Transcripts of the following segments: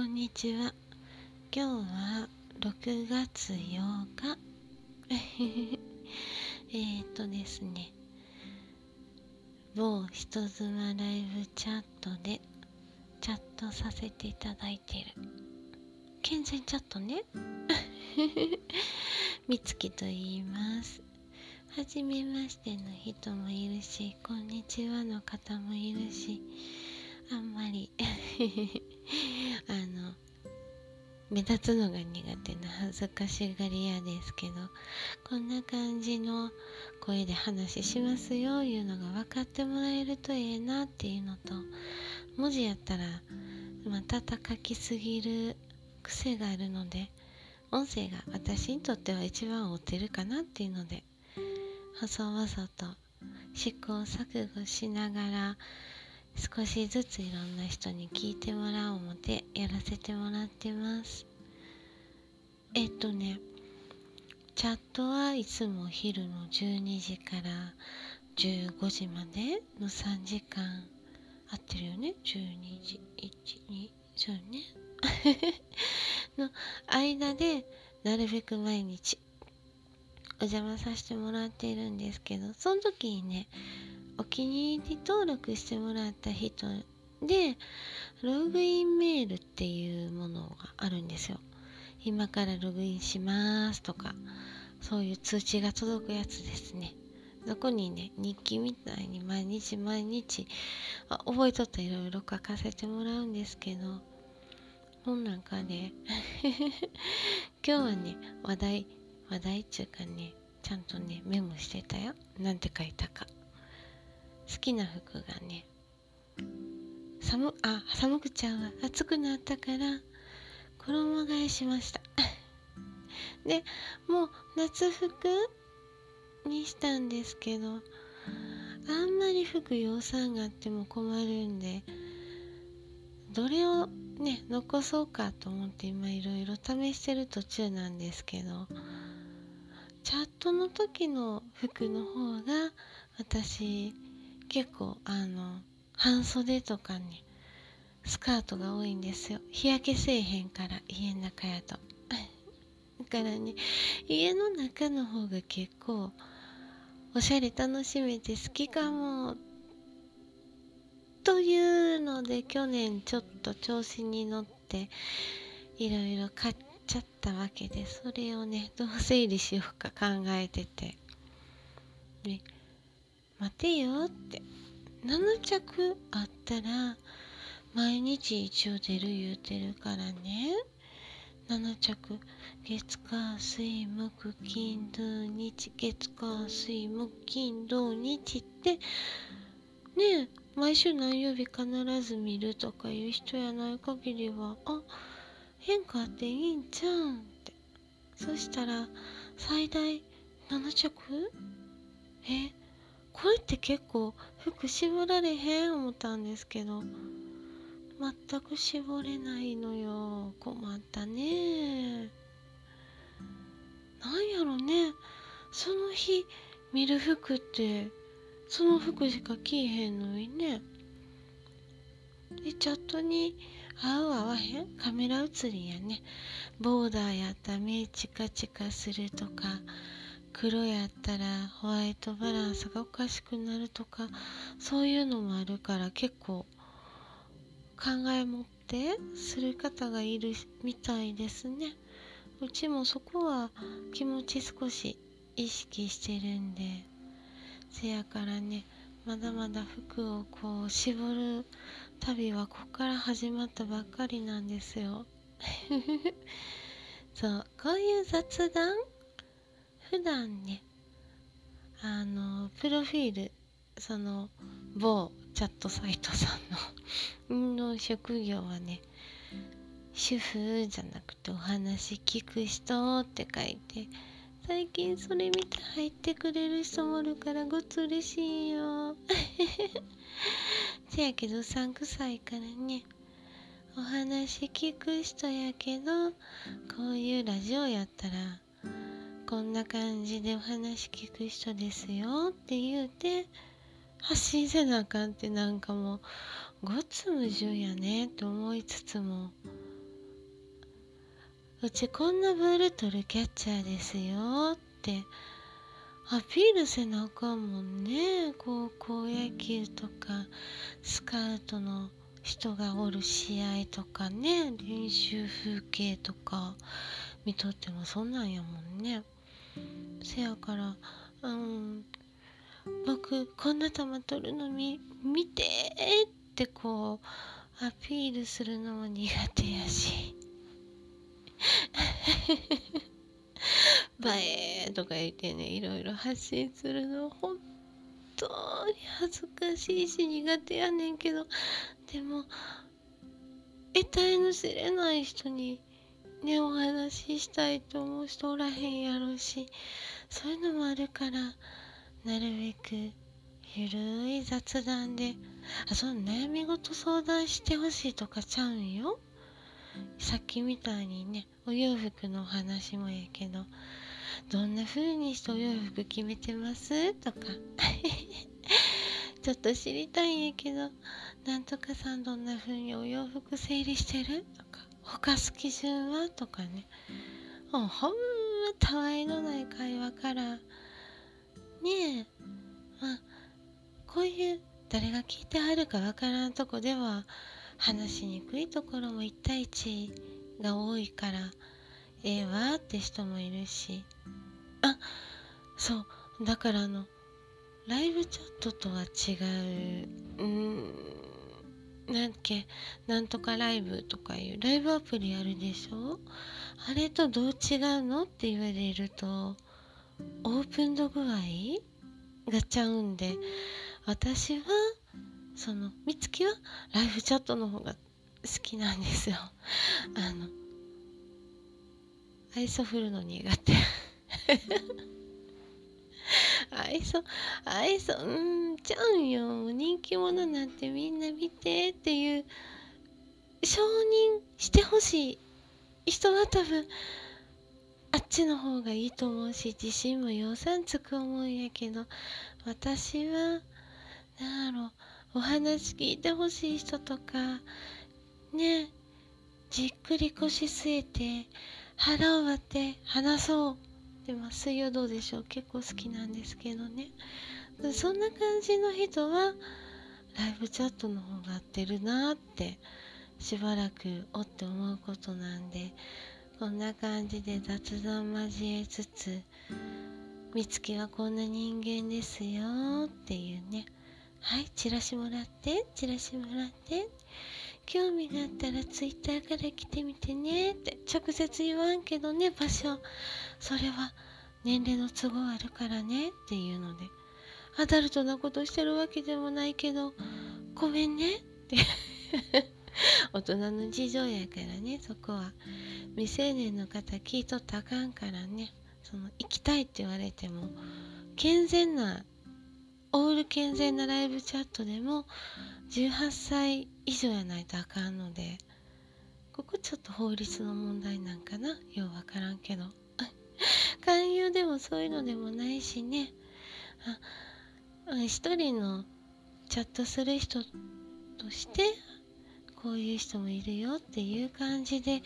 こんにちは。今日は6月8日。えっとですね。某人妻ライブチャットでチャットさせていただいてる。健全チャットね。みつきと言います。はじめましての人もいるしこんにちはの方もいるしあんまり。目立つのが苦手な恥ずかしがり屋ですけどこんな感じの声で話しますよいうのが分かってもらえるとええなっていうのと文字やったらまた書きすぎる癖があるので音声が私にとっては一番合ってるかなっていうので細々と試行錯誤しながら少しずついろんな人に聞いてもらおう思ってやらせてもらってます。えっとねチャットはいつも昼の12時から15時までの3時間合ってるよね？12時12そうね。の間でなるべく毎日お邪魔させてもらっているんですけどその時にね気に入り登録してもらった人でログインメールっていうものがあるんですよ。今からログインしますとかそういう通知が届くやつですね。そこにね日記みたいに毎日毎日あ覚えとったいろいろ書かせてもらうんですけどそんなんかね 今日はね話題話題っていうかねちゃんとねメモしてたよ。なんて書いたか。好きな服がね寒あ寒くちゃうわ。暑くなったから衣替えしました。でもう夏服にしたんですけどあんまり服養蚕があっても困るんでどれをね残そうかと思って今いろいろ試してる途中なんですけどチャットの時の服の方が私結構あの半袖とかねスカートが多いんですよ。日焼けせえへんから家の中やと。だからね家の中の方が結構おしゃれ楽しめて好きかもというので去年ちょっと調子に乗っていろいろ買っちゃったわけでそれをねどう整理しようか考えてて。で待てよって。7着あったら毎日一応出る言うてるからね。7着月火水木金土日月火水木金土日って。ね毎週何曜日必ず見るとかいう人やない限りはあ変化っていいんじゃうんって。そしたら最大7着？え？これって結構服絞られへん思ったんですけど全く絞れないのよ。困ったね。なんやろね。その日見る服ってその服しか着いへんのにね。でチャットに合う合わへん？カメラ写りやね。ボーダーやったら目チカチカするとか。黒やったらホワイトバランスがおかしくなるとかそういうのもあるから結構考え持ってする方がいるみたいですね。うちもそこは気持ち少し意識してるんでせやからねまだまだ服をこう絞る旅はここから始まったばっかりなんですよ。そうこういう雑談普段ねあのプロフィールその某チャットサイトさんのの職業はね主婦じゃなくてお話聞く人って書いて最近それ見て入ってくれる人もおるからごつ嬉しいよ。せやけどうさんくさいからねお話聞く人やけどこういうラジオやったらこんな感じでお話聞く人ですよって言うて発信せなあかんってなんかもうごつ矛盾やねって思いつつもうちこんなボール取るキャッチャーですよって。アピールせなあかんもんね。高校野球とかスカウトの人がおる試合とかね練習風景とか見とってもそんなんやもんね。せやからうん僕こんな球取るの見見てってこうアピールするのも苦手やし。映えとか言ってねいろいろ発信するの本当に恥ずかしいし苦手やねんけど。でも得体の知れない人にねお話ししたいと思う人おらへんやろうしそういうのもあるからなるべくゆるい雑談であその悩み事相談してほしいとかちゃうんよ。さっきみたいにねお洋服のお話もやけどどんな風にしてお洋服決めてます？とか。ちょっと知りたいんやけどなんとかさんどんな風にお洋服整理してる？とか。他す基準はとかね。もうほんまたわいのない会話からねえまあこういう誰が聞いてはるかわからんとこでは話しにくいところも1対1が多いからええわって人もいるし。あそう。だからあのライブチャットとは違う。うん。なんけ？なんとかライブとかいうライブアプリあるでしょ？あれとどう違うの？って言われるとオープン度具合がちゃうんで私はその美月はライブチャットの方が好きなんですよ。あの愛想振るの苦手。愛想愛想うん。ちゃうよ人気者なんてみんな見てっていう承認してほしい人は多分あっちの方がいいと思うし自信も養蚕つく思うんやけど私はなんやろお話聞いてほしい人とかねじっくり腰据えて腹を割って話そう。でも水曜どうでしょう。結構好きなんですけどね。そんな感じの人はライブチャットの方が合ってるなってしばらくおって思うことなんでこんな感じで雑談交えつつ美月はこんな人間ですよっていうね。はいチラシもらってチラシもらって興味があったらツイッターから来てみてねって直接言わんけどね場所。それは年齢の都合あるからねっていうので。アダルトなことしてるわけでもないけどごめんね。っ て大人の事情やからねそこは。未成年の方聞いとったらあかんからね。その行きたいって言われても健全なオール健全なライブチャットでも18歳以上やないとあかんのでここちょっと法律の問題なんかな。ようわからんけど。勧誘でもそういうのでもないしね。あ一人のチャットする人としてこういう人もいるよっていう感じで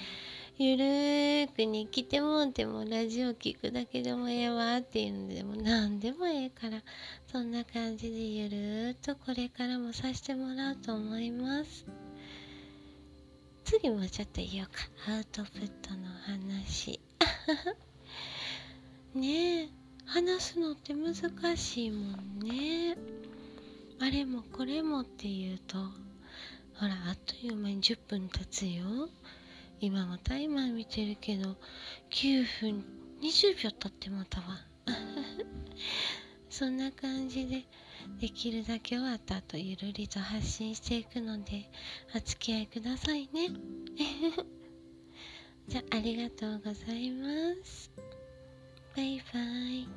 ゆるーくに来てもんてもラジオ聞くだけでもええわっていうのでも何でもええからそんな感じでゆるーっとこれからもさせてもらおうと思います。次もちょっと言おうか。アウトプットの話。ねえ。話すのって難しいもんね。あれもこれもっていうとほらあっという間に10分経つよ。今もタイマー見てるけど9分20秒経ってもたわ。そんな感じでできるだけ終わった後ゆるりと発信していくのでお付き合いくださいね。じゃあありがとうございます。バイバイ